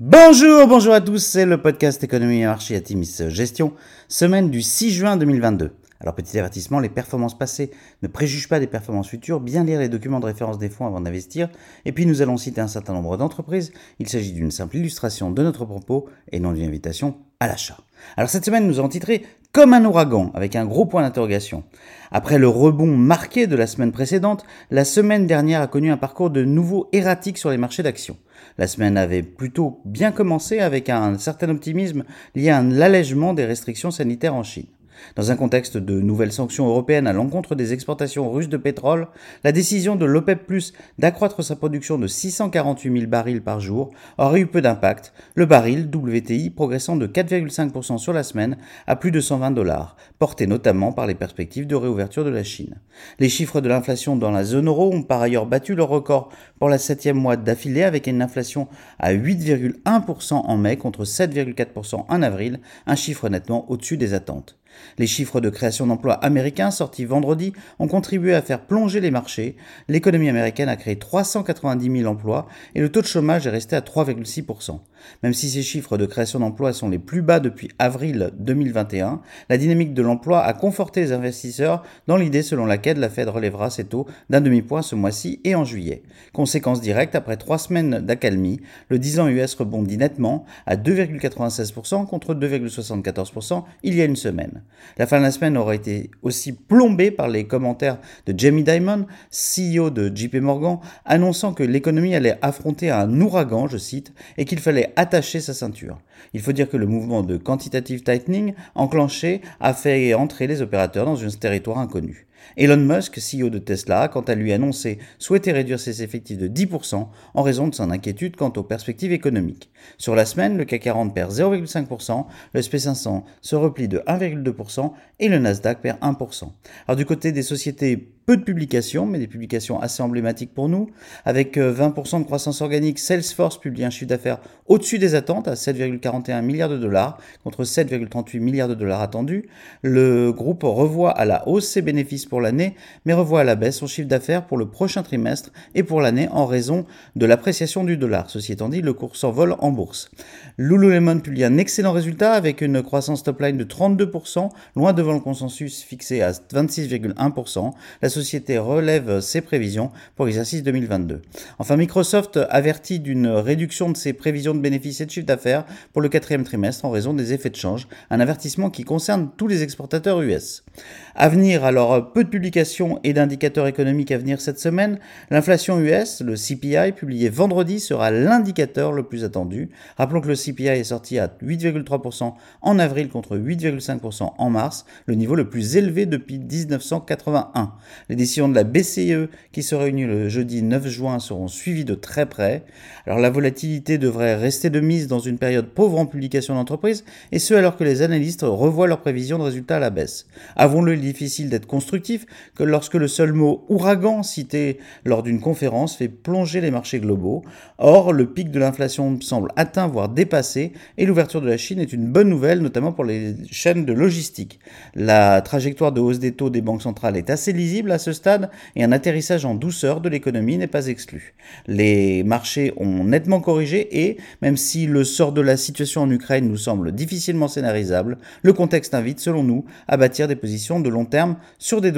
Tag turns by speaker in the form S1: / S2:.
S1: Bonjour, bonjour à tous, c'est le podcast Économie et Marché à Timis Gestion, semaine du 6 juin 2022. Alors petit avertissement, les performances passées ne préjugent pas des performances futures, bien lire les documents de référence des fonds avant d'investir, et puis nous allons citer un certain nombre d'entreprises, il s'agit d'une simple illustration de notre propos et non d'une invitation à l'achat. Alors cette semaine nous avons titré comme un ouragan, avec un gros point d'interrogation. Après le rebond marqué de la semaine précédente, la semaine dernière a connu un parcours de nouveau erratique sur les marchés d'actions. La semaine avait plutôt bien commencé avec un certain optimisme lié à l'allègement des restrictions sanitaires en Chine. Dans un contexte de nouvelles sanctions européennes à l'encontre des exportations russes de pétrole, la décision de l'OPEP Plus d'accroître sa production de 648 000 barils par jour aurait eu peu d'impact, le baril WTI progressant de 4,5% sur la semaine à plus de 120 dollars, porté notamment par les perspectives de réouverture de la Chine. Les chiffres de l'inflation dans la zone euro ont par ailleurs battu le record pour la septième mois d'affilée avec une inflation à 8,1% en mai contre 7,4% en avril, un chiffre nettement au-dessus des attentes. Les chiffres de création d'emplois américains sortis vendredi ont contribué à faire plonger les marchés. L'économie américaine a créé 390 000 emplois et le taux de chômage est resté à 3,6%. Même si ces chiffres de création d'emplois sont les plus bas depuis avril 2021, la dynamique de l'emploi a conforté les investisseurs dans l'idée selon laquelle la Fed relèvera ses taux d'un demi-point ce mois-ci et en juillet. Conséquence directe, après trois semaines d'accalmie, le 10 ans US rebondit nettement à 2,96% contre 2,74% il y a une semaine. La fin de la semaine aura été aussi plombée par les commentaires de Jamie Dimon, CEO de JP Morgan, annonçant que l'économie allait affronter un ouragan, je cite, et qu'il fallait attacher sa ceinture. Il faut dire que le mouvement de quantitative tightening enclenché a fait entrer les opérateurs dans un territoire inconnu. Elon Musk, CEO de Tesla, quant à lui annoncé souhaiter réduire ses effectifs de 10% en raison de son inquiétude quant aux perspectives économiques. Sur la semaine, le CAC 40 perd 0,5%, le SP500 se replie de 1,2% et le Nasdaq perd 1%. Alors du côté des sociétés peu de publications, mais des publications assez emblématiques pour nous. Avec 20% euh, de croissance organique, Salesforce publie un chiffre d'affaires au-dessus des attentes à 7,41 milliards de dollars contre 7,38 milliards de dollars attendus. Le groupe revoit à la hausse ses bénéfices pour l'année, mais revoit à la baisse son chiffre d'affaires pour le prochain trimestre et pour l'année en raison de l'appréciation du dollar. Ceci étant dit, le cours s'envole en bourse. Lululemon publie un excellent résultat avec une croissance top line de 32%, loin devant le consensus fixé à 26,1%. La société relève ses prévisions pour l'exercice 2022. Enfin, Microsoft avertit d'une réduction de ses prévisions de bénéfices et de chiffre d'affaires pour le quatrième trimestre en raison des effets de change, un avertissement qui concerne tous les exportateurs US. À venir, alors, peu de publications et d'indicateurs économiques à venir cette semaine. L'inflation US, le CPI, publié vendredi, sera l'indicateur le plus attendu. Rappelons que le CPI est sorti à 8,3% en avril contre 8,5% en mars, le niveau le plus élevé depuis 1981. Les décisions de la BCE qui se réunit le jeudi 9 juin seront suivies de très près. Alors la volatilité devrait rester de mise dans une période pauvre en publication d'entreprise, et ce alors que les analystes revoient leurs prévisions de résultats à la baisse. Avons-le difficile d'être constructif que lorsque le seul mot ouragan cité lors d'une conférence fait plonger les marchés globaux. Or, le pic de l'inflation semble atteint voire dépassé, et l'ouverture de la Chine est une bonne nouvelle, notamment pour les chaînes de logistique. La trajectoire de hausse des taux des banques centrales est assez lisible à ce stade et un atterrissage en douceur de l'économie n'est pas exclu. Les marchés ont nettement corrigé et, même si le sort de la situation en Ukraine nous semble difficilement scénarisable, le contexte invite, selon nous, à bâtir des positions de long terme sur des